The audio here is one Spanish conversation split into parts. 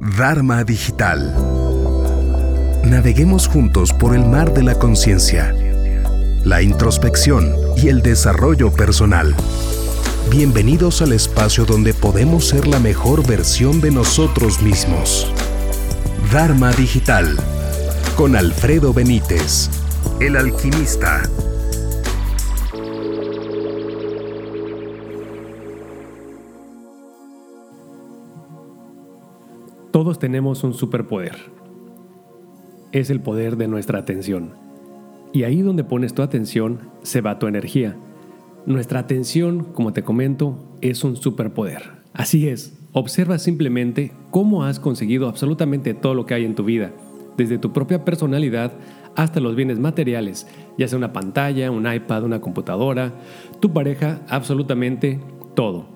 Dharma Digital. Naveguemos juntos por el mar de la conciencia, la introspección y el desarrollo personal. Bienvenidos al espacio donde podemos ser la mejor versión de nosotros mismos. Dharma Digital con Alfredo Benítez, el alquimista. Todos tenemos un superpoder. Es el poder de nuestra atención. Y ahí donde pones tu atención se va tu energía. Nuestra atención, como te comento, es un superpoder. Así es, observa simplemente cómo has conseguido absolutamente todo lo que hay en tu vida, desde tu propia personalidad hasta los bienes materiales, ya sea una pantalla, un iPad, una computadora, tu pareja, absolutamente todo.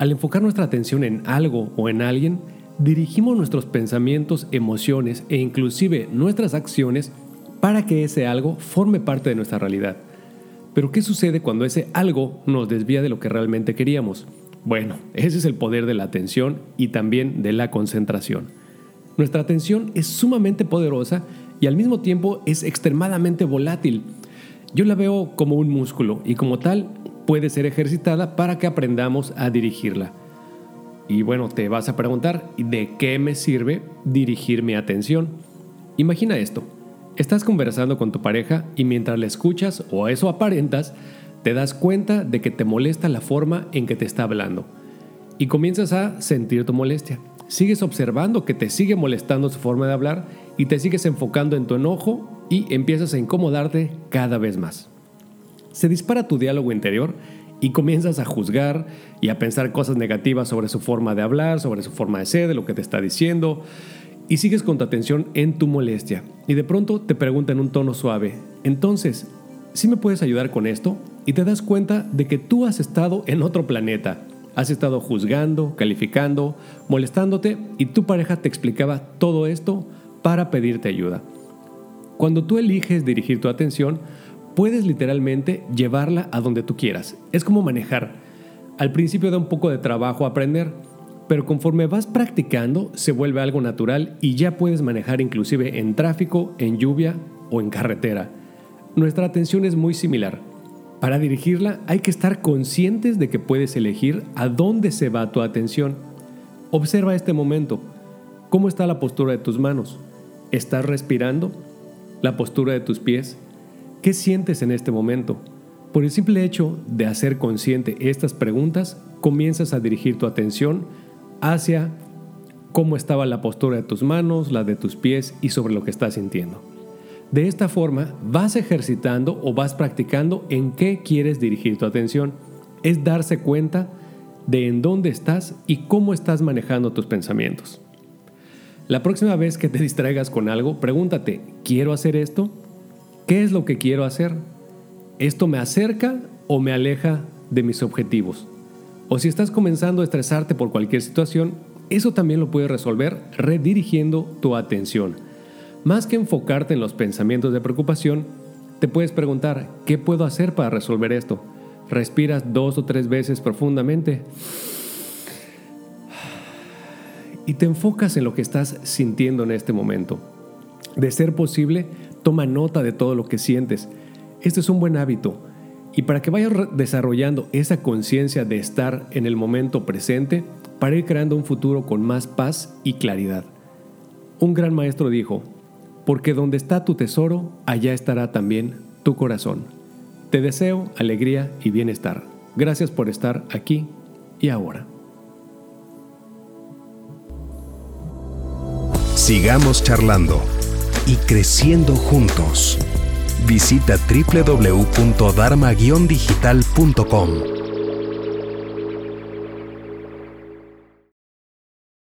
Al enfocar nuestra atención en algo o en alguien, dirigimos nuestros pensamientos, emociones e inclusive nuestras acciones para que ese algo forme parte de nuestra realidad. Pero ¿qué sucede cuando ese algo nos desvía de lo que realmente queríamos? Bueno, ese es el poder de la atención y también de la concentración. Nuestra atención es sumamente poderosa y al mismo tiempo es extremadamente volátil. Yo la veo como un músculo y como tal puede ser ejercitada para que aprendamos a dirigirla. Y bueno, te vas a preguntar, ¿de qué me sirve dirigir mi atención? Imagina esto. Estás conversando con tu pareja y mientras le escuchas o eso aparentas, te das cuenta de que te molesta la forma en que te está hablando. Y comienzas a sentir tu molestia. Sigues observando que te sigue molestando su forma de hablar y te sigues enfocando en tu enojo y empiezas a incomodarte cada vez más. Se dispara tu diálogo interior y comienzas a juzgar y a pensar cosas negativas sobre su forma de hablar, sobre su forma de ser, de lo que te está diciendo, y sigues con tu atención en tu molestia. Y de pronto te pregunta en un tono suave, entonces, ¿sí me puedes ayudar con esto? Y te das cuenta de que tú has estado en otro planeta. Has estado juzgando, calificando, molestándote y tu pareja te explicaba todo esto para pedirte ayuda. Cuando tú eliges dirigir tu atención, puedes literalmente llevarla a donde tú quieras. Es como manejar. Al principio da un poco de trabajo aprender, pero conforme vas practicando se vuelve algo natural y ya puedes manejar inclusive en tráfico, en lluvia o en carretera. Nuestra atención es muy similar. Para dirigirla hay que estar conscientes de que puedes elegir a dónde se va tu atención. Observa este momento. ¿Cómo está la postura de tus manos? ¿Estás respirando? ¿La postura de tus pies? ¿Qué sientes en este momento? Por el simple hecho de hacer consciente estas preguntas, comienzas a dirigir tu atención hacia cómo estaba la postura de tus manos, la de tus pies y sobre lo que estás sintiendo. De esta forma vas ejercitando o vas practicando en qué quieres dirigir tu atención. Es darse cuenta de en dónde estás y cómo estás manejando tus pensamientos. La próxima vez que te distraigas con algo, pregúntate, ¿quiero hacer esto? ¿Qué es lo que quiero hacer? ¿Esto me acerca o me aleja de mis objetivos? O si estás comenzando a estresarte por cualquier situación, eso también lo puedes resolver redirigiendo tu atención. Más que enfocarte en los pensamientos de preocupación, te puedes preguntar, ¿qué puedo hacer para resolver esto? Respiras dos o tres veces profundamente y te enfocas en lo que estás sintiendo en este momento. De ser posible, Toma nota de todo lo que sientes. Este es un buen hábito. Y para que vayas desarrollando esa conciencia de estar en el momento presente, para ir creando un futuro con más paz y claridad. Un gran maestro dijo, porque donde está tu tesoro, allá estará también tu corazón. Te deseo alegría y bienestar. Gracias por estar aquí y ahora. Sigamos charlando y creciendo juntos. Visita www.dharma-digital.com.